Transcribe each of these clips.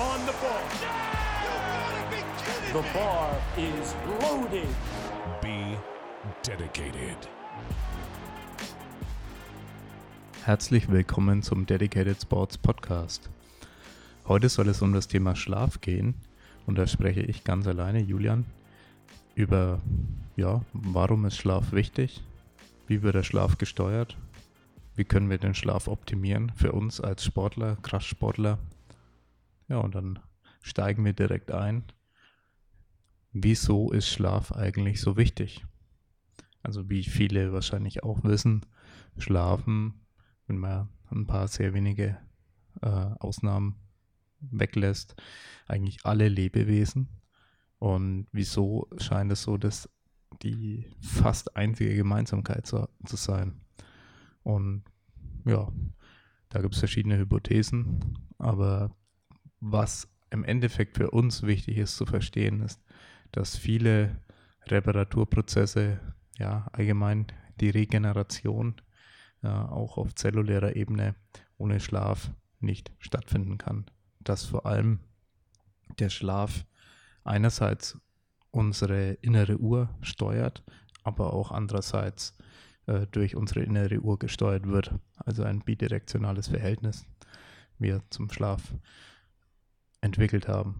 on the ball. The bar is loaded. Be dedicated. Herzlich willkommen zum Dedicated Sports Podcast. Heute soll es um das Thema Schlaf gehen und da spreche ich ganz alleine, Julian, über, ja, warum ist Schlaf wichtig? Wie wird der Schlaf gesteuert? Wie können wir den Schlaf optimieren für uns als Sportler, Kraftsportler? Ja, und dann steigen wir direkt ein wieso ist Schlaf eigentlich so wichtig? Also wie viele wahrscheinlich auch wissen, schlafen, wenn man ein paar sehr wenige äh, Ausnahmen weglässt, eigentlich alle Lebewesen. Und wieso scheint es so, dass die fast einzige Gemeinsamkeit zu, zu sein? Und ja, da gibt es verschiedene Hypothesen, aber was im Endeffekt für uns wichtig ist zu verstehen, ist, dass viele Reparaturprozesse, ja, allgemein die Regeneration, ja, auch auf zellulärer Ebene ohne Schlaf nicht stattfinden kann. Dass vor allem der Schlaf einerseits unsere innere Uhr steuert, aber auch andererseits äh, durch unsere innere Uhr gesteuert wird. Also ein bidirektionales Verhältnis wir zum Schlaf entwickelt haben.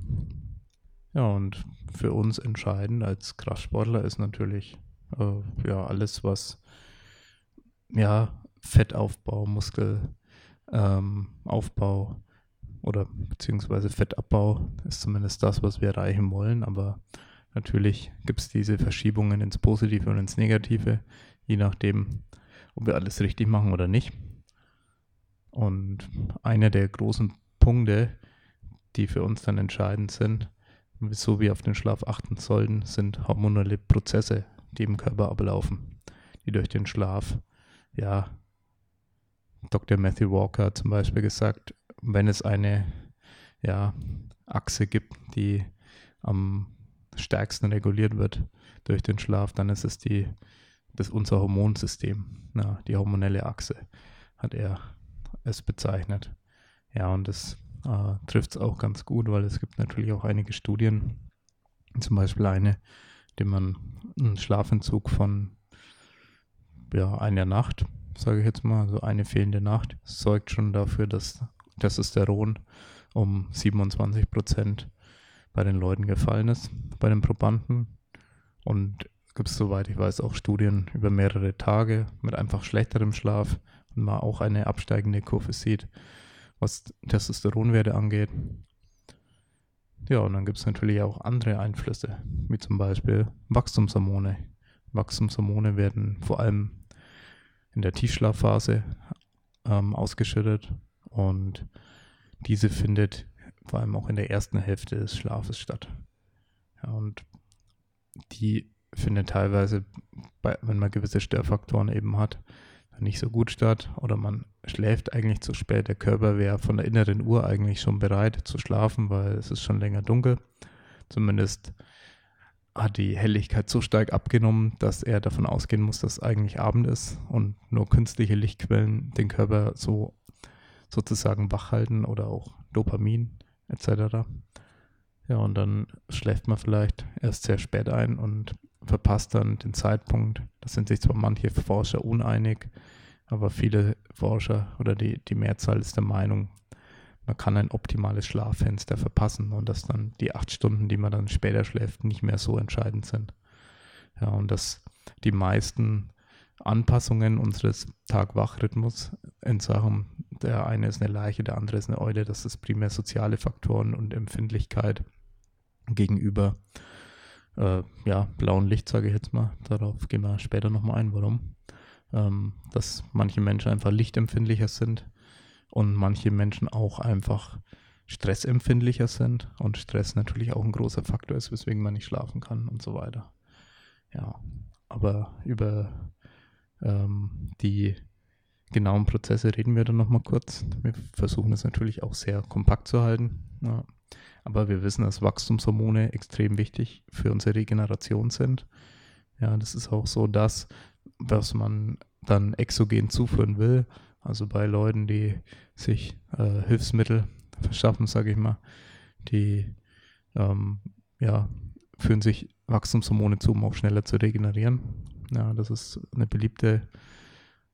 Ja, und für uns entscheidend als Kraftsportler ist natürlich äh, ja alles, was ja Fettaufbau, Muskelaufbau ähm, oder beziehungsweise Fettabbau ist zumindest das, was wir erreichen wollen. Aber natürlich gibt es diese Verschiebungen ins Positive und ins Negative, je nachdem, ob wir alles richtig machen oder nicht. Und einer der großen Punkte, die für uns dann entscheidend sind, so wie auf den Schlaf achten sollten, sind hormonelle Prozesse, die im Körper ablaufen, die durch den Schlaf, ja, Dr. Matthew Walker hat zum Beispiel gesagt, wenn es eine ja, Achse gibt, die am stärksten reguliert wird durch den Schlaf, dann ist es die, das unser Hormonsystem, ja, die hormonelle Achse, hat er es bezeichnet. Ja, und das äh, trifft es auch ganz gut, weil es gibt natürlich auch einige Studien, zum Beispiel eine, die man einen Schlafentzug von ja, einer Nacht, sage ich jetzt mal, also eine fehlende Nacht, sorgt schon dafür, dass Testosteron um 27 Prozent bei den Leuten gefallen ist, bei den Probanden. Und gibt es, soweit ich weiß, auch Studien über mehrere Tage mit einfach schlechterem Schlaf und man auch eine absteigende Kurve sieht was Testosteronwerte angeht. Ja, und dann gibt es natürlich auch andere Einflüsse, wie zum Beispiel Wachstumshormone. Wachstumshormone werden vor allem in der Tiefschlafphase ähm, ausgeschüttet und diese findet vor allem auch in der ersten Hälfte des Schlafes statt. Ja, und die findet teilweise, bei, wenn man gewisse Störfaktoren eben hat, nicht so gut statt oder man schläft eigentlich zu spät. Der Körper wäre von der inneren Uhr eigentlich schon bereit zu schlafen, weil es ist schon länger dunkel. Zumindest hat die Helligkeit so stark abgenommen, dass er davon ausgehen muss, dass eigentlich Abend ist und nur künstliche Lichtquellen den Körper so sozusagen wach halten oder auch Dopamin etc. Ja, und dann schläft man vielleicht erst sehr spät ein und verpasst dann den Zeitpunkt. Da sind sich zwar manche Forscher uneinig, aber viele Forscher oder die, die Mehrzahl ist der Meinung, man kann ein optimales Schlaffenster verpassen und dass dann die acht Stunden, die man dann später schläft, nicht mehr so entscheidend sind. Ja, und dass die meisten Anpassungen unseres Tag-Wach-Rhythmus in Sachen, der eine ist eine Leiche, der andere ist eine Eule, das ist primär soziale Faktoren und Empfindlichkeit gegenüber äh, ja, blauen Licht, sage ich jetzt mal. Darauf gehen wir später nochmal ein, warum. Ähm, dass manche Menschen einfach lichtempfindlicher sind und manche Menschen auch einfach stressempfindlicher sind und Stress natürlich auch ein großer Faktor ist, weswegen man nicht schlafen kann und so weiter. Ja, aber über ähm, die genauen Prozesse reden wir dann nochmal kurz. Wir versuchen es natürlich auch sehr kompakt zu halten. Ja. Aber wir wissen, dass Wachstumshormone extrem wichtig für unsere Regeneration sind. Ja, das ist auch so das, was man dann exogen zuführen will. Also bei Leuten, die sich äh, Hilfsmittel verschaffen, sage ich mal, die ähm, ja, führen sich Wachstumshormone zu, um auch schneller zu regenerieren. Ja, das ist eine beliebte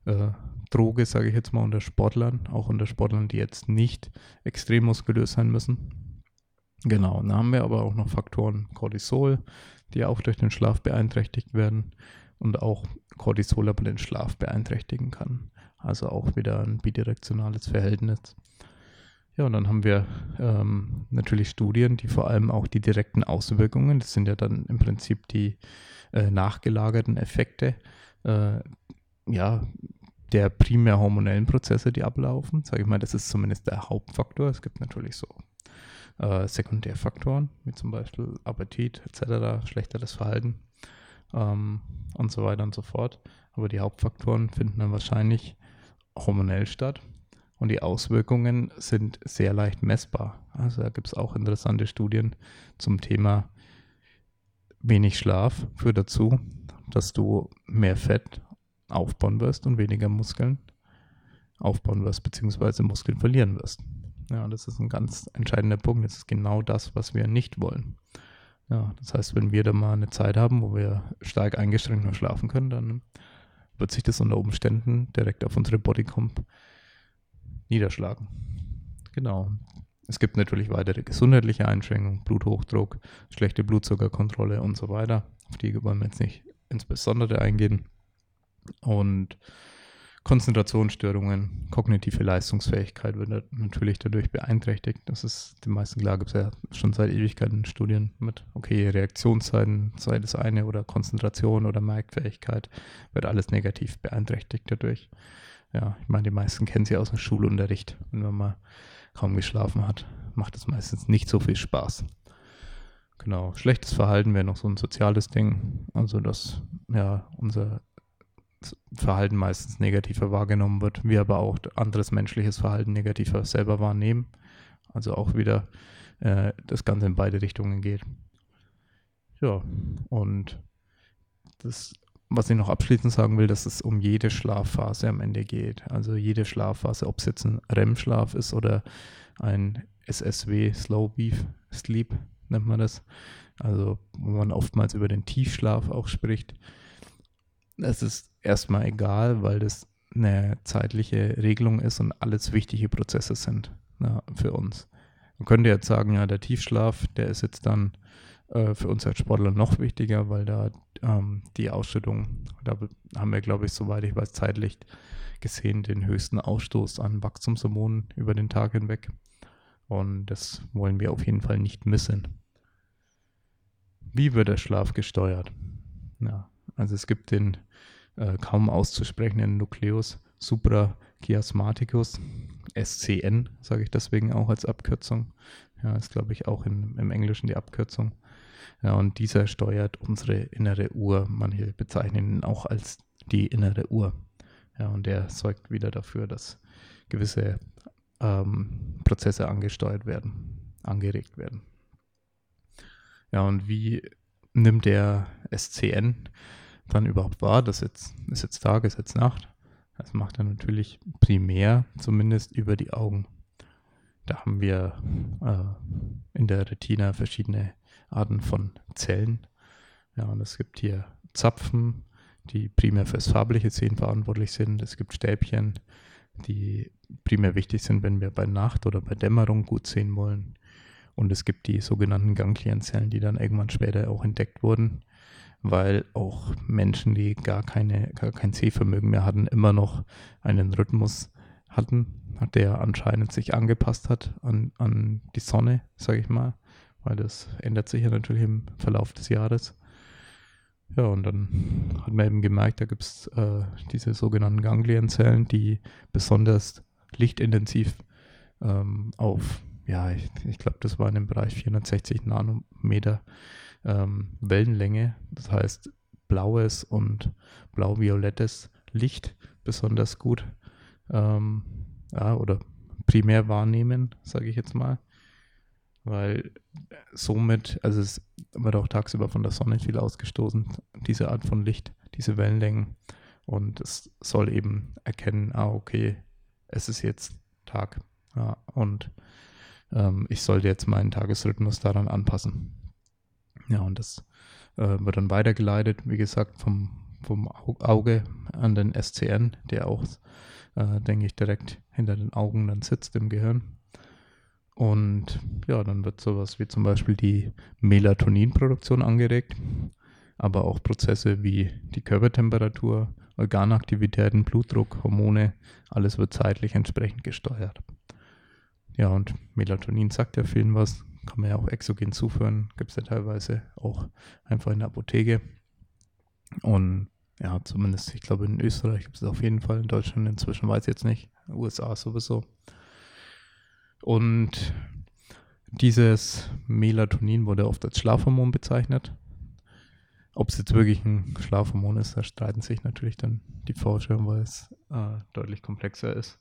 äh, Droge, sage ich jetzt mal, unter Sportlern, auch unter Sportlern, die jetzt nicht extrem muskulös sein müssen. Genau, dann haben wir aber auch noch Faktoren Cortisol, die auch durch den Schlaf beeinträchtigt werden und auch Cortisol aber den Schlaf beeinträchtigen kann. Also auch wieder ein bidirektionales Verhältnis. Ja, und dann haben wir ähm, natürlich Studien, die vor allem auch die direkten Auswirkungen, das sind ja dann im Prinzip die äh, nachgelagerten Effekte, äh, ja, der primär hormonellen Prozesse, die ablaufen. Sage ich mal, das ist zumindest der Hauptfaktor. Es gibt natürlich so äh, Sekundärfaktoren, wie zum Beispiel Appetit etc., schlechteres Verhalten ähm, und so weiter und so fort. Aber die Hauptfaktoren finden dann wahrscheinlich hormonell statt und die Auswirkungen sind sehr leicht messbar. Also da gibt es auch interessante Studien zum Thema wenig Schlaf führt dazu, dass du mehr Fett aufbauen wirst und weniger Muskeln aufbauen wirst, beziehungsweise Muskeln verlieren wirst. Ja, das ist ein ganz entscheidender Punkt. Das ist genau das, was wir nicht wollen. Ja, das heißt, wenn wir da mal eine Zeit haben, wo wir stark eingeschränkt nur schlafen können, dann wird sich das unter Umständen direkt auf unsere Bodycomp niederschlagen. Genau. Es gibt natürlich weitere gesundheitliche Einschränkungen, Bluthochdruck, schlechte Blutzuckerkontrolle und so weiter. Auf die wollen wir jetzt nicht insbesondere eingehen. Und Konzentrationsstörungen, kognitive Leistungsfähigkeit wird natürlich dadurch beeinträchtigt. Das ist den meisten klar, gibt es ja schon seit Ewigkeiten Studien mit, okay, Reaktionszeiten, sei das eine oder Konzentration oder Merkfähigkeit, wird alles negativ beeinträchtigt dadurch. Ja, ich meine, die meisten kennen sie aus dem Schulunterricht. Wenn man kaum geschlafen hat, macht es meistens nicht so viel Spaß. Genau, schlechtes Verhalten wäre noch so ein soziales Ding. Also, dass ja unser Verhalten meistens negativer wahrgenommen wird, wir aber auch anderes menschliches Verhalten negativer selber wahrnehmen. Also auch wieder äh, das Ganze in beide Richtungen geht. Ja, und das, was ich noch abschließend sagen will, dass es um jede Schlafphase am Ende geht. Also jede Schlafphase, ob es jetzt ein REM-Schlaf ist oder ein SSW, Slow Beef Sleep nennt man das. Also wo man oftmals über den Tiefschlaf auch spricht. Es ist erstmal egal, weil das eine zeitliche Regelung ist und alles wichtige Prozesse sind na, für uns. Man könnte jetzt sagen, ja, der Tiefschlaf, der ist jetzt dann äh, für uns als Sportler noch wichtiger, weil da ähm, die Ausschüttung, da haben wir, glaube ich, soweit ich weiß, zeitlich gesehen den höchsten Ausstoß an Wachstumshormonen über den Tag hinweg. Und das wollen wir auf jeden Fall nicht missen. Wie wird der Schlaf gesteuert? Ja, also es gibt den äh, kaum auszusprechenden Nucleus suprachiasmaticus, SCN, sage ich deswegen auch als Abkürzung. Ja, ist glaube ich auch in, im Englischen die Abkürzung. Ja, und dieser steuert unsere innere Uhr. Manche bezeichnen ihn auch als die innere Uhr. Ja, und der sorgt wieder dafür, dass gewisse ähm, Prozesse angesteuert werden, angeregt werden. Ja, und wie nimmt der SCN dann überhaupt wahr, dass jetzt, ist jetzt Tag, ist jetzt Nacht? Das macht er natürlich primär, zumindest über die Augen. Da haben wir äh, in der Retina verschiedene Arten von Zellen. Ja, und es gibt hier Zapfen, die primär fürs farbliche Sehen verantwortlich sind. Es gibt Stäbchen, die primär wichtig sind, wenn wir bei Nacht oder bei Dämmerung gut sehen wollen. Und es gibt die sogenannten Ganglienzellen, die dann irgendwann später auch entdeckt wurden, weil auch Menschen, die gar, keine, gar kein Sehvermögen mehr hatten, immer noch einen Rhythmus hatten, der anscheinend sich angepasst hat an, an die Sonne, sage ich mal, weil das ändert sich ja natürlich im Verlauf des Jahres. Ja, und dann hat man eben gemerkt, da gibt es äh, diese sogenannten Ganglienzellen, die besonders lichtintensiv ähm, auf, ja, ich, ich glaube, das war in dem Bereich 460 Nanometer ähm, Wellenlänge, das heißt blaues und blau-violettes Licht besonders gut ähm, ja, oder primär wahrnehmen, sage ich jetzt mal. Weil somit, also es wird auch tagsüber von der Sonne viel ausgestoßen, diese Art von Licht, diese Wellenlängen. Und es soll eben erkennen, ah, okay, es ist jetzt Tag. Ja, und ähm, ich sollte jetzt meinen Tagesrhythmus daran anpassen. Ja, und das äh, wird dann weitergeleitet, wie gesagt, vom, vom Auge an den SCN, der auch, äh, denke ich, direkt hinter den Augen dann sitzt im Gehirn. Und ja, dann wird sowas wie zum Beispiel die Melatoninproduktion angeregt, aber auch Prozesse wie die Körpertemperatur, Organaktivitäten, Blutdruck, Hormone, alles wird zeitlich entsprechend gesteuert. Ja, und Melatonin sagt ja vielen was, kann man ja auch exogen zuführen, gibt es ja teilweise auch einfach in der Apotheke. Und ja, zumindest, ich glaube, in Österreich gibt es auf jeden Fall, in Deutschland inzwischen weiß ich jetzt nicht, USA sowieso. Und dieses Melatonin wurde oft als Schlafhormon bezeichnet. Ob es jetzt wirklich ein Schlafhormon ist, da streiten sich natürlich dann die Forscher, weil es äh, deutlich komplexer ist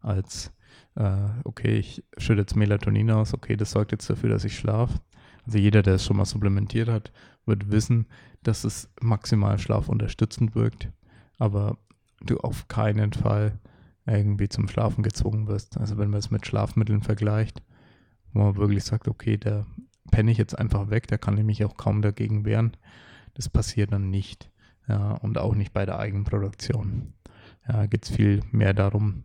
als, okay, ich schütte jetzt Melatonin aus, okay, das sorgt jetzt dafür, dass ich schlafe. Also jeder, der es schon mal supplementiert hat, wird wissen, dass es maximal schlafunterstützend wirkt, aber du auf keinen Fall irgendwie zum Schlafen gezwungen wirst. Also wenn man es mit Schlafmitteln vergleicht, wo man wirklich sagt, okay, da penne ich jetzt einfach weg, da kann ich mich auch kaum dagegen wehren, das passiert dann nicht. Ja, und auch nicht bei der Eigenproduktion. Ja, geht es viel mehr darum,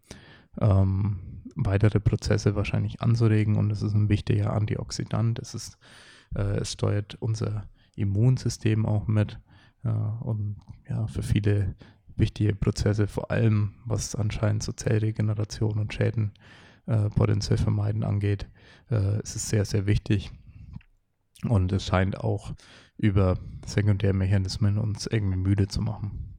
ähm, weitere Prozesse wahrscheinlich anzuregen und es ist ein wichtiger Antioxidant. Es, ist, äh, es steuert unser Immunsystem auch mit äh, und ja, für viele wichtige Prozesse, vor allem was anscheinend so Zellregeneration und Schäden äh, potenziell vermeiden angeht, äh, ist es sehr, sehr wichtig. Und es scheint auch über Sekundärmechanismen uns irgendwie müde zu machen.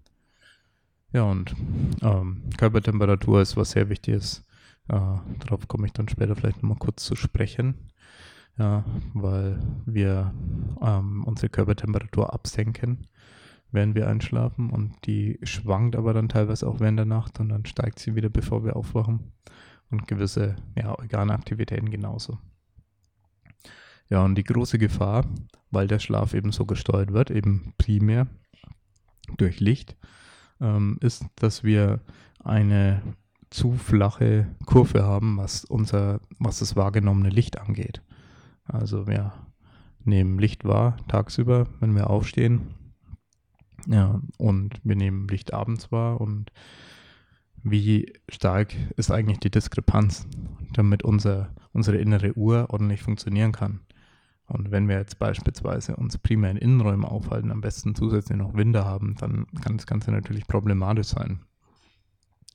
Ja, und ähm, Körpertemperatur ist was sehr Wichtiges. Äh, darauf komme ich dann später vielleicht nochmal kurz zu sprechen. Ja, weil wir ähm, unsere Körpertemperatur absenken, während wir einschlafen und die schwankt aber dann teilweise auch während der Nacht und dann steigt sie wieder, bevor wir aufwachen und gewisse ja, Organaktivitäten genauso. Ja, und die große Gefahr, weil der Schlaf eben so gesteuert wird, eben primär durch Licht, ähm, ist, dass wir eine zu flache Kurve haben, was unser, was das wahrgenommene Licht angeht. Also wir nehmen Licht wahr tagsüber, wenn wir aufstehen. Ja, und wir nehmen Licht abends wahr und wie stark ist eigentlich die Diskrepanz, damit unser, unsere innere Uhr ordentlich funktionieren kann. Und wenn wir jetzt beispielsweise uns primär in Innenräumen aufhalten, am besten zusätzlich noch Winde haben, dann kann das Ganze natürlich problematisch sein,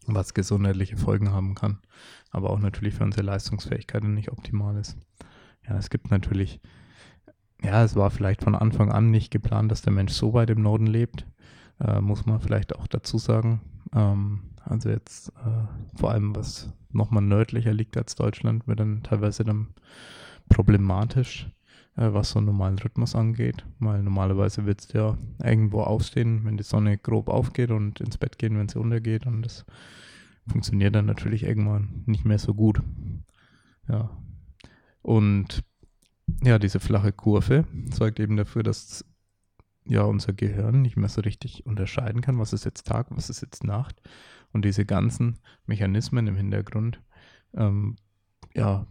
was gesundheitliche Folgen haben kann, aber auch natürlich für unsere Leistungsfähigkeit nicht optimal ist. Ja, es gibt natürlich, ja, es war vielleicht von Anfang an nicht geplant, dass der Mensch so weit im Norden lebt, äh, muss man vielleicht auch dazu sagen. Ähm, also jetzt äh, vor allem, was nochmal nördlicher liegt als Deutschland, wird dann teilweise dann problematisch was so einen normalen Rhythmus angeht. Weil normalerweise wird es ja irgendwo aufstehen, wenn die Sonne grob aufgeht und ins Bett gehen, wenn sie untergeht. Und das funktioniert dann natürlich irgendwann nicht mehr so gut. Ja. Und ja, diese flache Kurve sorgt eben dafür, dass ja unser Gehirn nicht mehr so richtig unterscheiden kann, was ist jetzt Tag, was ist jetzt Nacht. Und diese ganzen Mechanismen im Hintergrund ähm, ja,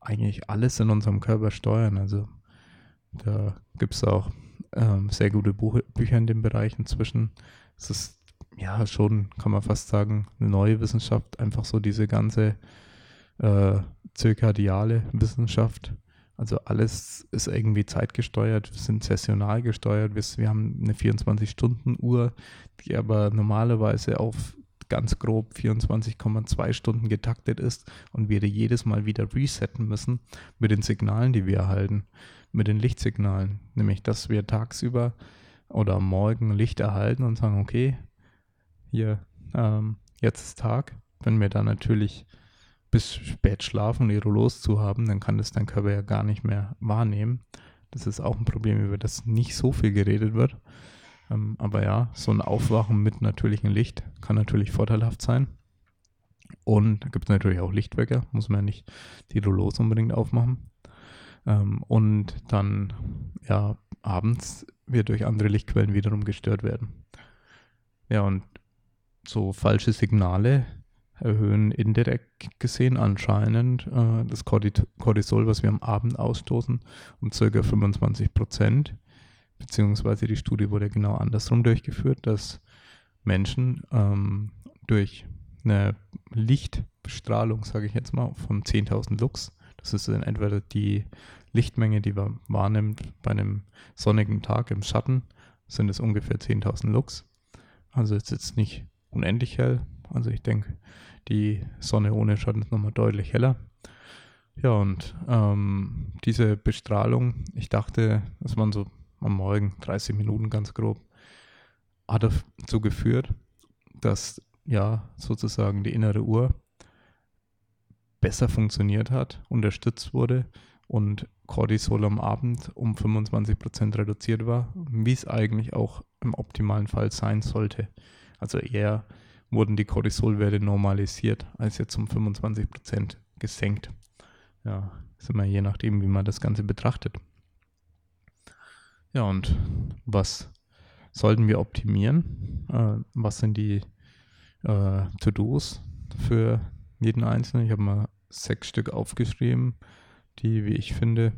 eigentlich alles in unserem Körper steuern. Also da gibt es auch ähm, sehr gute Buch Bücher in dem Bereich inzwischen. Es ist ja schon, kann man fast sagen, eine neue Wissenschaft, einfach so diese ganze äh, zirkadiale Wissenschaft. Also alles ist irgendwie zeitgesteuert, wir sind sessional gesteuert, wir, wir haben eine 24-Stunden-Uhr, die aber normalerweise auf ganz grob 24,2 Stunden getaktet ist und wir jedes Mal wieder resetten müssen mit den Signalen, die wir erhalten, mit den Lichtsignalen. Nämlich, dass wir tagsüber oder Morgen Licht erhalten und sagen, okay, hier, ähm, jetzt ist Tag. Wenn wir dann natürlich bis spät schlafen und ihre los zu haben, dann kann das dein Körper ja gar nicht mehr wahrnehmen. Das ist auch ein Problem, über das nicht so viel geredet wird. Ähm, aber ja, so ein Aufwachen mit natürlichem Licht kann natürlich vorteilhaft sein. Und da gibt es natürlich auch Lichtwecker, muss man ja nicht die Rollos unbedingt aufmachen. Ähm, und dann, ja, abends wird durch andere Lichtquellen wiederum gestört werden. Ja, und so falsche Signale erhöhen indirekt gesehen anscheinend äh, das Cortisol, was wir am Abend ausstoßen, um ca. 25 Prozent. Beziehungsweise die Studie wurde genau andersrum durchgeführt, dass Menschen ähm, durch eine Lichtbestrahlung, sage ich jetzt mal, von 10.000 Lux, das ist in etwa die Lichtmenge, die man wahrnimmt bei einem sonnigen Tag im Schatten, sind es ungefähr 10.000 Lux. Also ist jetzt nicht unendlich hell. Also ich denke, die Sonne ohne Schatten ist nochmal deutlich heller. Ja, und ähm, diese Bestrahlung, ich dachte, das waren so am Morgen 30 Minuten ganz grob, hat dazu geführt, dass ja sozusagen die innere Uhr besser funktioniert hat, unterstützt wurde und Cortisol am Abend um 25% reduziert war, wie es eigentlich auch im optimalen Fall sein sollte. Also eher wurden die Cortisolwerte normalisiert, als jetzt um 25% gesenkt. Ja, ist immer je nachdem, wie man das Ganze betrachtet. Ja, und was sollten wir optimieren? Äh, was sind die äh, To-Dos für jeden Einzelnen? Ich habe mal sechs Stück aufgeschrieben, die, wie ich finde,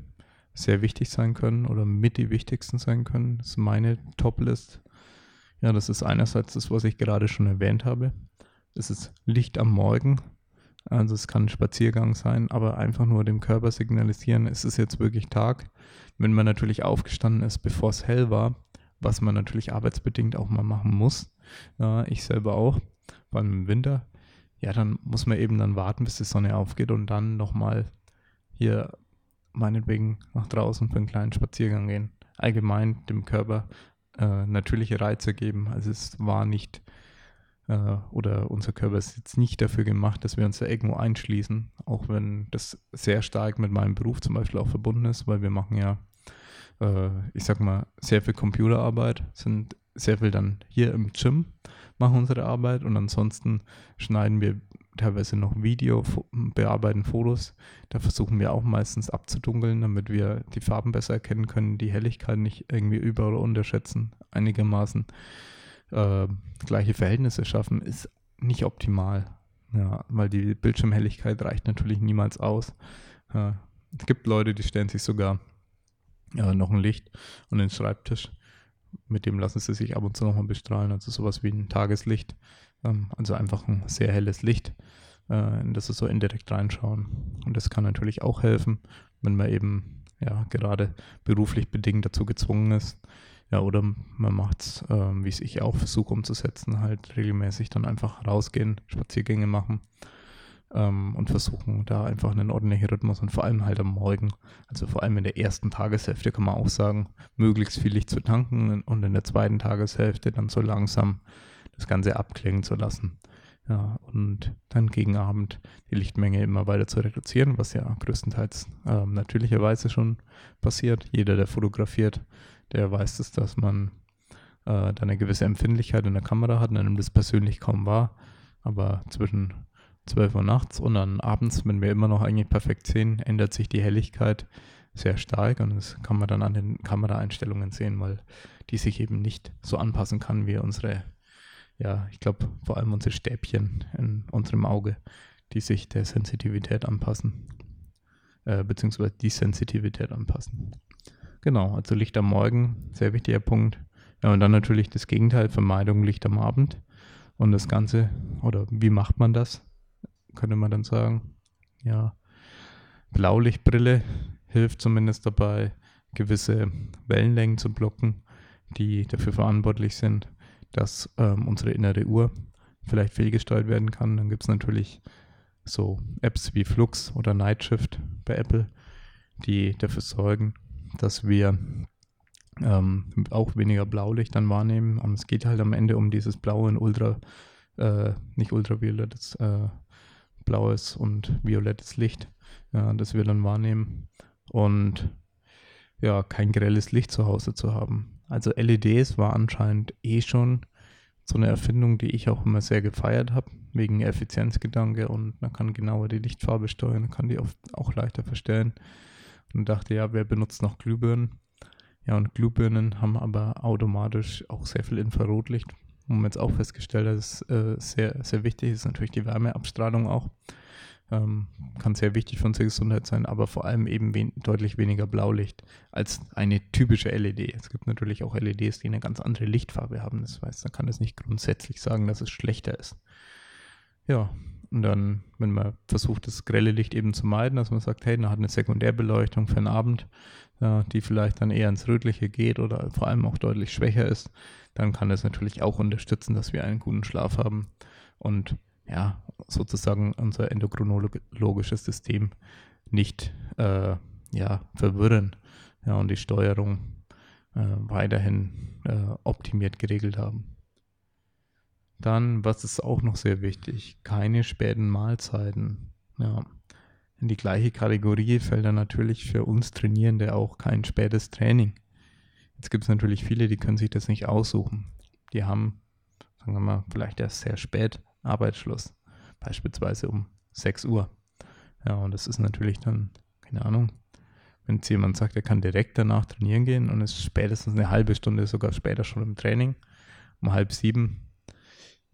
sehr wichtig sein können oder mit die wichtigsten sein können. Das ist meine Top-List. Ja, das ist einerseits das, was ich gerade schon erwähnt habe. Es ist Licht am Morgen. Also es kann ein Spaziergang sein, aber einfach nur dem Körper signalisieren, es ist jetzt wirklich Tag. Wenn man natürlich aufgestanden ist, bevor es hell war, was man natürlich arbeitsbedingt auch mal machen muss, ja, ich selber auch, vor allem im Winter, ja, dann muss man eben dann warten, bis die Sonne aufgeht und dann nochmal hier meinetwegen nach draußen für einen kleinen Spaziergang gehen. Allgemein dem Körper äh, natürliche Reize geben. Also es war nicht äh, oder unser Körper ist jetzt nicht dafür gemacht, dass wir uns da irgendwo einschließen, auch wenn das sehr stark mit meinem Beruf zum Beispiel auch verbunden ist, weil wir machen ja, äh, ich sag mal, sehr viel Computerarbeit, sind sehr viel dann hier im Gym, machen unsere Arbeit und ansonsten schneiden wir teilweise noch Video, bearbeiten Fotos. Da versuchen wir auch meistens abzudunkeln, damit wir die Farben besser erkennen können, die Helligkeit nicht irgendwie über- oder unterschätzen, einigermaßen äh, gleiche Verhältnisse schaffen, ist nicht optimal. Ja, weil die Bildschirmhelligkeit reicht natürlich niemals aus. Ja, es gibt Leute, die stellen sich sogar ja, noch ein Licht und den Schreibtisch. Mit dem lassen sie sich ab und zu nochmal bestrahlen. Also sowas wie ein Tageslicht. Ähm, also einfach ein sehr helles Licht, äh, in das sie so indirekt reinschauen. Und das kann natürlich auch helfen, wenn man eben ja gerade beruflich bedingt dazu gezwungen ist, ja, oder man macht es, ähm, wie es ich auch versuche umzusetzen, halt regelmäßig dann einfach rausgehen, Spaziergänge machen ähm, und versuchen da einfach einen ordentlichen Rhythmus und vor allem halt am Morgen, also vor allem in der ersten Tageshälfte kann man auch sagen, möglichst viel Licht zu tanken und in der zweiten Tageshälfte dann so langsam das Ganze abklingen zu lassen. Ja, und dann gegen Abend die Lichtmenge immer weiter zu reduzieren, was ja größtenteils ähm, natürlicherweise schon passiert. Jeder, der fotografiert, der weiß es, dass man äh, da eine gewisse Empfindlichkeit in der Kamera hat und einem das persönlich kaum war. Aber zwischen 12 Uhr nachts und dann abends, wenn wir immer noch eigentlich perfekt sehen, ändert sich die Helligkeit sehr stark und das kann man dann an den Kameraeinstellungen sehen, weil die sich eben nicht so anpassen kann wie unsere, ja, ich glaube vor allem unsere Stäbchen in unserem Auge, die sich der Sensitivität anpassen, äh, beziehungsweise die Sensitivität anpassen. Genau, also Licht am Morgen, sehr wichtiger Punkt. Ja, und dann natürlich das Gegenteil, Vermeidung Licht am Abend. Und das Ganze, oder wie macht man das? Könnte man dann sagen. Ja, Blaulichtbrille hilft zumindest dabei, gewisse Wellenlängen zu blocken, die dafür verantwortlich sind, dass ähm, unsere innere Uhr vielleicht fehlgesteuert werden kann. Dann gibt es natürlich so Apps wie Flux oder Nightshift bei Apple, die dafür sorgen, dass wir ähm, auch weniger Blaulicht dann wahrnehmen. Und es geht halt am Ende um dieses blaue und ultra, äh, nicht ultraviolettes, äh, blaues und violettes Licht, ja, das wir dann wahrnehmen. Und ja, kein grelles Licht zu Hause zu haben. Also LEDs war anscheinend eh schon so eine Erfindung, die ich auch immer sehr gefeiert habe, wegen Effizienzgedanke und man kann genauer die Lichtfarbe steuern, kann die auch leichter verstellen und dachte, ja, wer benutzt noch Glühbirnen? Ja, und Glühbirnen haben aber automatisch auch sehr viel Infrarotlicht, wo man jetzt auch festgestellt hat, ist äh, sehr, sehr wichtig, ist natürlich die Wärmeabstrahlung auch. Ähm, kann sehr wichtig für unsere Gesundheit sein, aber vor allem eben wen deutlich weniger Blaulicht als eine typische LED. Es gibt natürlich auch LEDs, die eine ganz andere Lichtfarbe haben. Das heißt, man kann es nicht grundsätzlich sagen, dass es schlechter ist. Ja, und dann, wenn man versucht, das grelle Licht eben zu meiden, dass man sagt, hey, man hat eine Sekundärbeleuchtung für den Abend, ja, die vielleicht dann eher ins Rötliche geht oder vor allem auch deutlich schwächer ist, dann kann das natürlich auch unterstützen, dass wir einen guten Schlaf haben und ja, sozusagen unser endokrinologisches System nicht äh, ja, verwirren ja, und die Steuerung äh, weiterhin äh, optimiert geregelt haben. Dann, was ist auch noch sehr wichtig, keine späten Mahlzeiten. Ja. In die gleiche Kategorie fällt dann natürlich für uns Trainierende auch kein spätes Training. Jetzt gibt es natürlich viele, die können sich das nicht aussuchen. Die haben, sagen wir mal, vielleicht erst sehr spät Arbeitsschluss. Beispielsweise um 6 Uhr. Ja, und das ist natürlich dann, keine Ahnung, wenn jetzt jemand sagt, er kann direkt danach trainieren gehen und ist spätestens eine halbe Stunde, sogar später schon im Training, um halb sieben,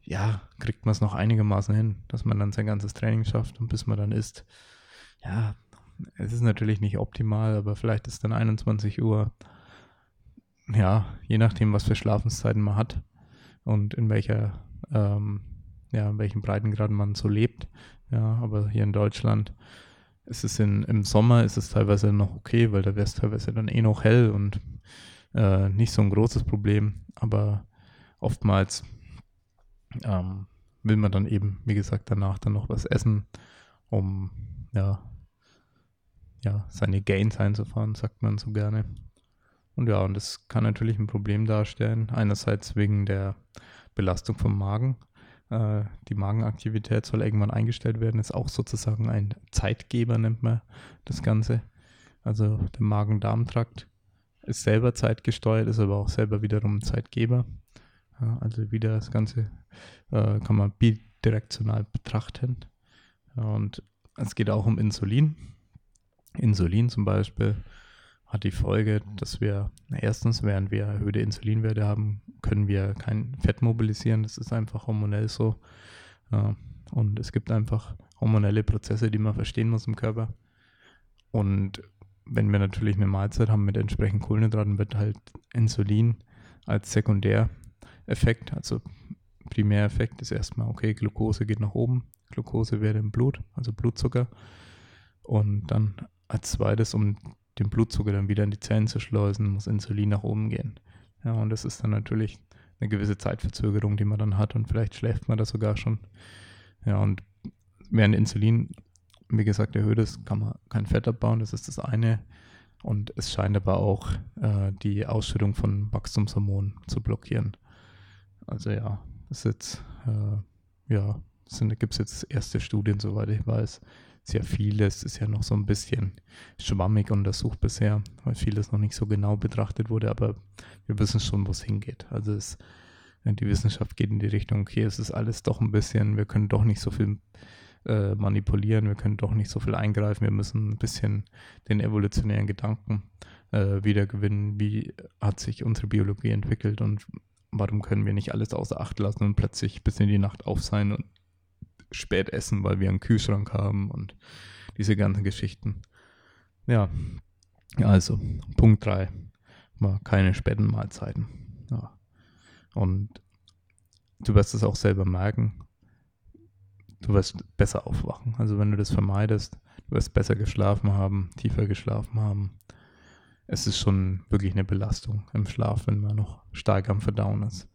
ja, kriegt man es noch einigermaßen hin, dass man dann sein ganzes Training schafft und bis man dann ist. Ja, es ist natürlich nicht optimal, aber vielleicht ist dann 21 Uhr. Ja, je nachdem, was für Schlafenszeiten man hat und in welcher, ähm, ja, in welchen Breitengraden man so lebt. Ja, aber hier in Deutschland ist es in, im Sommer ist es teilweise noch okay, weil da wäre es teilweise dann eh noch hell und äh, nicht so ein großes Problem. Aber oftmals ähm, will man dann eben, wie gesagt, danach dann noch was essen, um ja, ja, seine Gains einzufahren, sagt man so gerne. Und ja, und das kann natürlich ein Problem darstellen. Einerseits wegen der Belastung vom Magen. Äh, die Magenaktivität soll irgendwann eingestellt werden, ist auch sozusagen ein Zeitgeber, nennt man das Ganze. Also der Magen-Darm-Trakt ist selber zeitgesteuert, ist aber auch selber wiederum Zeitgeber. Ja, also wieder das Ganze äh, kann man bidirektional betrachten. Und es geht auch um Insulin. Insulin zum Beispiel hat die Folge, dass wir erstens, während wir erhöhte Insulinwerte haben, können wir kein Fett mobilisieren. Das ist einfach hormonell so. Und es gibt einfach hormonelle Prozesse, die man verstehen muss im Körper. Und wenn wir natürlich eine Mahlzeit haben mit entsprechend Kohlenhydraten, wird halt Insulin als sekundär Effekt, also Primäreffekt ist erstmal, okay, Glucose geht nach oben, Glukosewerte im Blut, also Blutzucker. Und dann als zweites, um den Blutzucker dann wieder in die Zellen zu schleusen, muss Insulin nach oben gehen. Ja, und das ist dann natürlich eine gewisse Zeitverzögerung, die man dann hat und vielleicht schläft man da sogar schon. Ja, und während Insulin, wie gesagt, erhöht ist, kann man kein Fett abbauen, das ist das eine. Und es scheint aber auch äh, die Ausschüttung von Wachstumshormonen zu blockieren. Also ja, das ist jetzt, äh, ja, gibt es jetzt erste Studien, soweit ich weiß. Sehr vieles ist ja noch so ein bisschen schwammig untersucht bisher, weil vieles noch nicht so genau betrachtet wurde, aber wir wissen schon, wo es hingeht. Also es, die Wissenschaft geht in die Richtung, okay, es ist alles doch ein bisschen, wir können doch nicht so viel äh, manipulieren, wir können doch nicht so viel eingreifen, wir müssen ein bisschen den evolutionären Gedanken äh, wiedergewinnen, wie hat sich unsere Biologie entwickelt und warum können wir nicht alles außer Acht lassen und plötzlich bis in die Nacht auf sein und spät essen, weil wir einen Kühlschrank haben und diese ganzen Geschichten. Ja, also Punkt 3 war keine späten Mahlzeiten. Ja. Und du wirst es auch selber merken, du wirst besser aufwachen. Also wenn du das vermeidest, du wirst besser geschlafen haben, tiefer geschlafen haben es ist schon wirklich eine Belastung im Schlaf, wenn man noch stark am Verdauen ist.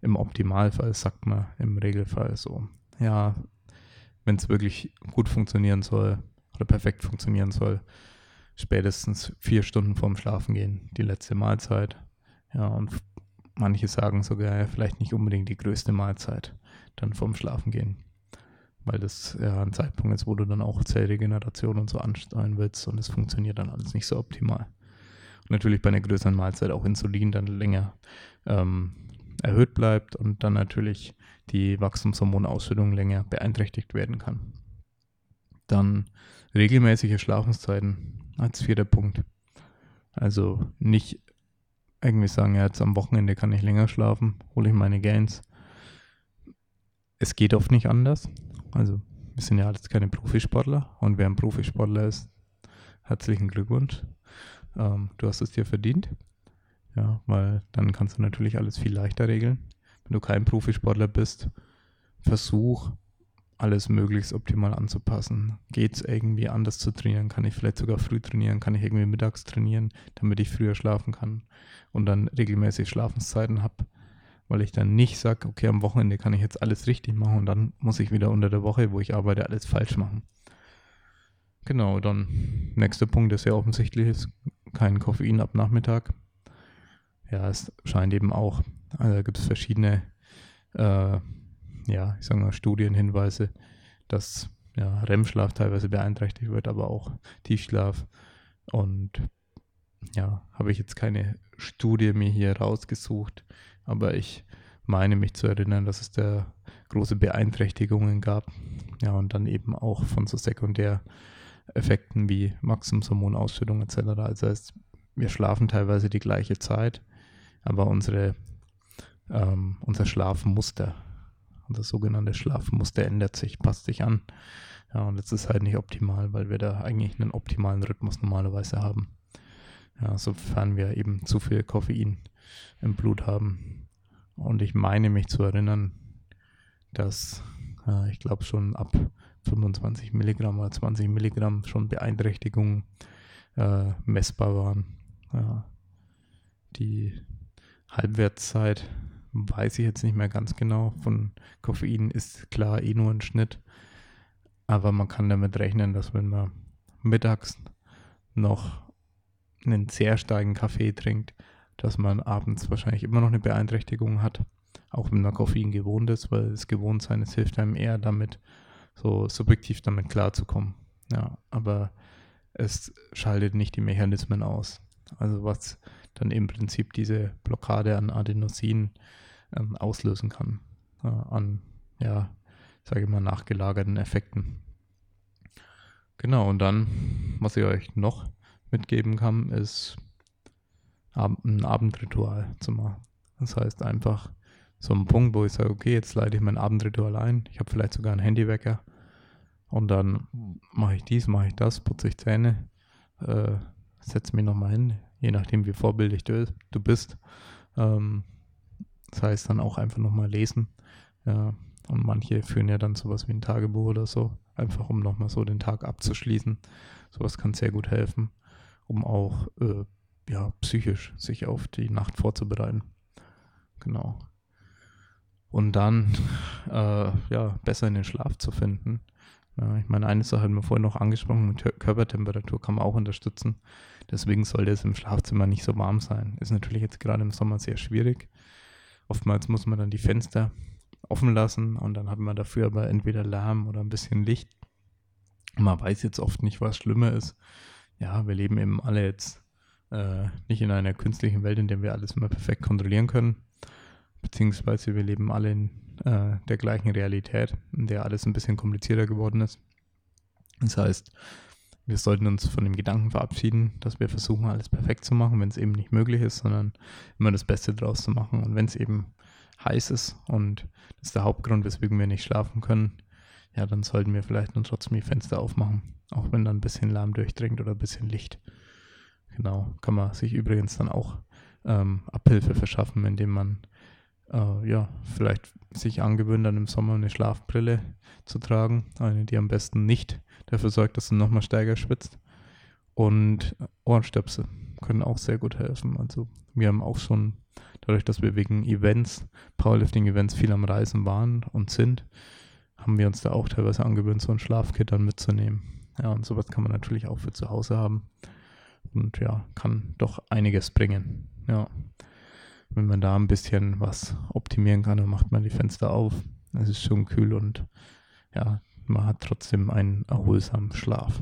Im Optimalfall sagt man im Regelfall so, ja, wenn es wirklich gut funktionieren soll oder perfekt funktionieren soll, spätestens vier Stunden vorm Schlafen gehen, die letzte Mahlzeit. Ja, und manche sagen sogar, ja, vielleicht nicht unbedingt die größte Mahlzeit dann vorm Schlafen gehen. Weil das ja ein Zeitpunkt ist, wo du dann auch Zellregeneration und so ansteuern willst und es funktioniert dann alles nicht so optimal natürlich bei einer größeren Mahlzeit auch Insulin dann länger ähm, erhöht bleibt und dann natürlich die Wachstumshormonausschüttung länger beeinträchtigt werden kann. Dann regelmäßige Schlafenszeiten als vierter Punkt. Also nicht irgendwie sagen, ja, jetzt am Wochenende kann ich länger schlafen, hole ich meine Gains es geht oft nicht anders. Also wir sind ja alles keine Profisportler und wer ein Profisportler ist, herzlichen Glückwunsch. Ähm, du hast es dir verdient. Ja, weil dann kannst du natürlich alles viel leichter regeln. Wenn du kein Profisportler bist, versuch alles möglichst optimal anzupassen. Geht es irgendwie anders zu trainieren? Kann ich vielleicht sogar früh trainieren? Kann ich irgendwie mittags trainieren, damit ich früher schlafen kann und dann regelmäßig Schlafenszeiten habe? Weil ich dann nicht sage, okay, am Wochenende kann ich jetzt alles richtig machen und dann muss ich wieder unter der Woche, wo ich arbeite, alles falsch machen. Genau, dann nächster Punkt ist ja offensichtlich, ist kein Koffein ab Nachmittag. Ja, es scheint eben auch, also da gibt es verschiedene äh, ja, ich sage mal, Studienhinweise, dass ja, REM-Schlaf teilweise beeinträchtigt wird, aber auch Tiefschlaf. Und ja, habe ich jetzt keine Studie mir hier rausgesucht, aber ich meine mich zu erinnern, dass es da große Beeinträchtigungen gab. Ja, und dann eben auch von so Sekundäreffekten wie Maximumshormonausschüttung etc. Also heißt, wir schlafen teilweise die gleiche Zeit, aber unsere, ähm, unser Schlafmuster und das sogenannte Schlafmuster ändert sich, passt sich an. Ja, und das ist halt nicht optimal, weil wir da eigentlich einen optimalen Rhythmus normalerweise haben. Ja, sofern wir eben zu viel Koffein im Blut haben. Und ich meine mich zu erinnern, dass äh, ich glaube schon ab 25 Milligramm oder 20 Milligramm schon Beeinträchtigungen äh, messbar waren. Ja, die Halbwertszeit weiß ich jetzt nicht mehr ganz genau. Von Koffein ist klar eh nur ein Schnitt. Aber man kann damit rechnen, dass wenn man mittags noch einen sehr starken Kaffee trinkt, dass man abends wahrscheinlich immer noch eine Beeinträchtigung hat. Auch wenn man Koffein gewohnt ist, weil das Gewohntsein, es hilft einem eher damit, so subjektiv damit klarzukommen. Ja, aber es schaltet nicht die Mechanismen aus. Also was dann im Prinzip diese Blockade an Adenosin ähm, auslösen kann. Äh, an, ja, sage ich mal, nachgelagerten Effekten. Genau, und dann, was ich euch noch mitgeben kann, ist ein Abendritual zu machen. Das heißt einfach so ein Punkt, wo ich sage, okay, jetzt leite ich mein Abendritual ein. Ich habe vielleicht sogar einen Handywecker. Und dann mache ich dies, mache ich das, putze ich Zähne, äh, setze mich nochmal hin, je nachdem, wie vorbildlich du, du bist. Ähm, das heißt dann auch einfach nochmal lesen. Ja, und manche führen ja dann sowas wie ein Tagebuch oder so, einfach um nochmal so den Tag abzuschließen. Sowas kann sehr gut helfen, um auch äh, ja, psychisch sich auf die Nacht vorzubereiten. Genau. Und dann äh, ja, besser in den Schlaf zu finden. Ja, ich meine, eine Sache hatten wir vorhin noch angesprochen, Körpertemperatur kann man auch unterstützen. Deswegen sollte es im Schlafzimmer nicht so warm sein. Ist natürlich jetzt gerade im Sommer sehr schwierig. Oftmals muss man dann die Fenster offen lassen und dann hat man dafür aber entweder Lärm oder ein bisschen Licht. Man weiß jetzt oft nicht, was schlimmer ist. Ja, wir leben eben alle jetzt äh, nicht in einer künstlichen Welt, in der wir alles immer perfekt kontrollieren können. Beziehungsweise wir leben alle in äh, der gleichen Realität, in der alles ein bisschen komplizierter geworden ist. Das heißt, wir sollten uns von dem Gedanken verabschieden, dass wir versuchen, alles perfekt zu machen, wenn es eben nicht möglich ist, sondern immer das Beste draus zu machen. Und wenn es eben heiß ist und das ist der Hauptgrund, weswegen wir nicht schlafen können, ja, dann sollten wir vielleicht nur trotzdem die Fenster aufmachen, auch wenn dann ein bisschen Lärm durchdringt oder ein bisschen Licht. Genau, kann man sich übrigens dann auch ähm, Abhilfe verschaffen, indem man äh, ja, vielleicht sich angewöhnt, dann im Sommer eine Schlafbrille zu tragen. Eine, die am besten nicht dafür sorgt, dass du nochmal stärker schwitzt. Und Ohrenstöpsel können auch sehr gut helfen. Also wir haben auch schon, dadurch, dass wir wegen Events, Powerlifting-Events viel am Reisen waren und sind, haben wir uns da auch teilweise angewöhnt, so ein Schlafkit dann mitzunehmen. Ja, und sowas kann man natürlich auch für zu Hause haben. Und ja, kann doch einiges bringen. Ja wenn man da ein bisschen was optimieren kann, dann macht man die Fenster auf. Es ist schon kühl und ja, man hat trotzdem einen erholsamen Schlaf.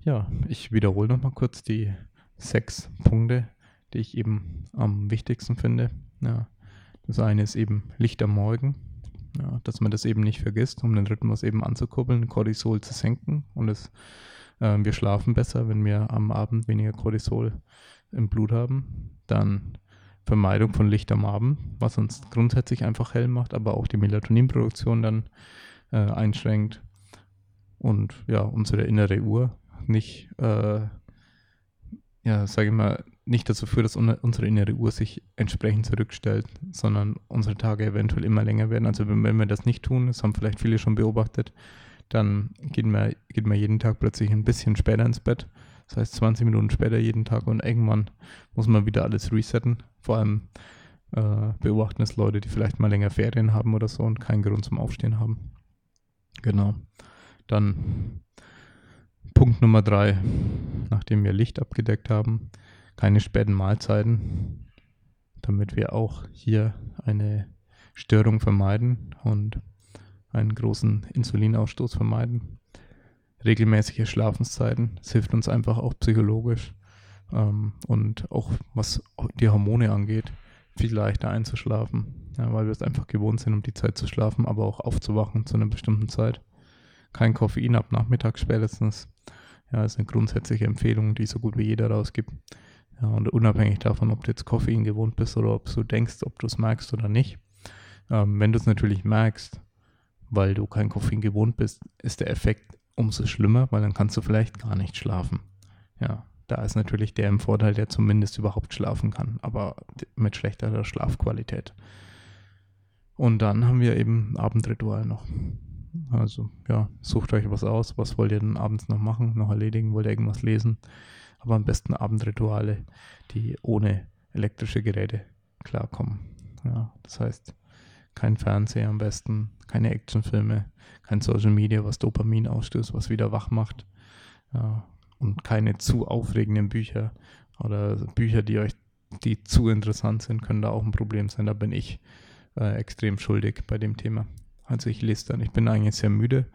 Ja, ich wiederhole nochmal kurz die sechs Punkte, die ich eben am wichtigsten finde. Ja, das eine ist eben Licht am Morgen, ja, dass man das eben nicht vergisst, um den Rhythmus eben anzukurbeln, Cortisol zu senken und es, äh, wir schlafen besser, wenn wir am Abend weniger Cortisol im Blut haben. Dann Vermeidung von Licht am Abend, was uns grundsätzlich einfach hell macht, aber auch die Melatoninproduktion dann äh, einschränkt und ja, unsere innere Uhr nicht, äh, ja, sage ich mal, nicht dazu führt, dass unsere innere Uhr sich entsprechend zurückstellt, sondern unsere Tage eventuell immer länger werden. Also wenn, wir das nicht tun, das haben vielleicht viele schon beobachtet, dann geht man, geht man jeden Tag plötzlich ein bisschen später ins Bett. Das heißt 20 Minuten später jeden Tag und irgendwann muss man wieder alles resetten. Vor allem äh, beobachten es Leute, die vielleicht mal länger Ferien haben oder so und keinen Grund zum Aufstehen haben. Genau. Dann Punkt Nummer drei, nachdem wir Licht abgedeckt haben, keine späten Mahlzeiten, damit wir auch hier eine Störung vermeiden und einen großen Insulinausstoß vermeiden. Regelmäßige Schlafenszeiten, das hilft uns einfach auch psychologisch ähm, und auch was die Hormone angeht, viel leichter einzuschlafen, ja, weil wir es einfach gewohnt sind, um die Zeit zu schlafen, aber auch aufzuwachen zu einer bestimmten Zeit. Kein Koffein ab Nachmittag spätestens. Ja, ist eine grundsätzliche Empfehlung, die so gut wie jeder rausgibt. Ja, und unabhängig davon, ob du jetzt Koffein gewohnt bist oder ob du denkst, ob du es merkst oder nicht. Ähm, wenn du es natürlich merkst, weil du kein Koffein gewohnt bist, ist der Effekt umso schlimmer, weil dann kannst du vielleicht gar nicht schlafen. Ja, da ist natürlich der im Vorteil, der zumindest überhaupt schlafen kann, aber mit schlechterer Schlafqualität. Und dann haben wir eben Abendritual noch. Also ja, sucht euch was aus. Was wollt ihr denn abends noch machen, noch erledigen? Wollt ihr irgendwas lesen? Aber am besten Abendrituale, die ohne elektrische Geräte klarkommen. Ja, das heißt, kein Fernseher am besten, keine Actionfilme, kein Social Media, was Dopamin ausstößt, was wieder wach macht. Und keine zu aufregenden Bücher oder Bücher, die euch, die zu interessant sind, können da auch ein Problem sein. Da bin ich äh, extrem schuldig bei dem Thema. Also ich lese dann, ich bin eigentlich sehr müde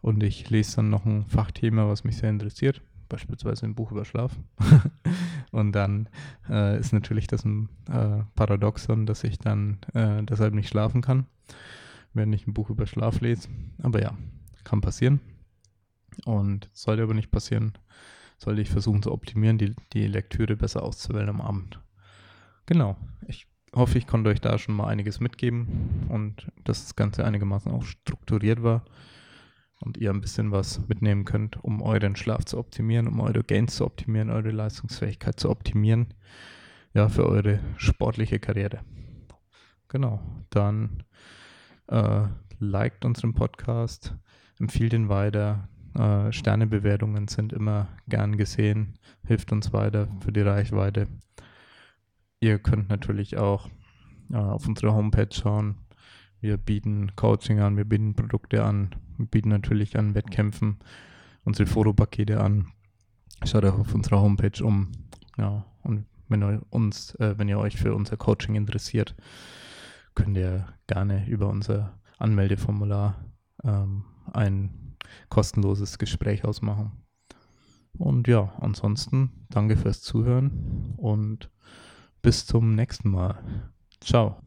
und ich lese dann noch ein Fachthema, was mich sehr interessiert, beispielsweise ein Buch über Schlaf. und dann äh, ist natürlich das ein äh, Paradoxon, dass ich dann äh, deshalb nicht schlafen kann, wenn ich ein Buch über Schlaf lese. Aber ja, kann passieren. Und sollte aber nicht passieren, sollte ich versuchen zu optimieren, die, die Lektüre besser auszuwählen am Abend. Genau. Ich hoffe, ich konnte euch da schon mal einiges mitgeben und dass das Ganze einigermaßen auch strukturiert war und ihr ein bisschen was mitnehmen könnt, um euren Schlaf zu optimieren, um eure Gains zu optimieren, eure Leistungsfähigkeit zu optimieren, ja, für eure sportliche Karriere. Genau, dann äh, liked unseren Podcast, empfiehlt ihn weiter. Äh, Sternebewertungen sind immer gern gesehen, hilft uns weiter für die Reichweite. Ihr könnt natürlich auch äh, auf unsere Homepage schauen. Wir bieten Coaching an, wir bieten Produkte an, wir bieten natürlich an Wettkämpfen unsere Fotopakete an. Schaut auch auf unserer Homepage um. Ja, und wenn ihr uns, äh, wenn ihr euch für unser Coaching interessiert, könnt ihr gerne über unser Anmeldeformular ähm, ein kostenloses Gespräch ausmachen. Und ja, ansonsten danke fürs Zuhören und bis zum nächsten Mal. Ciao.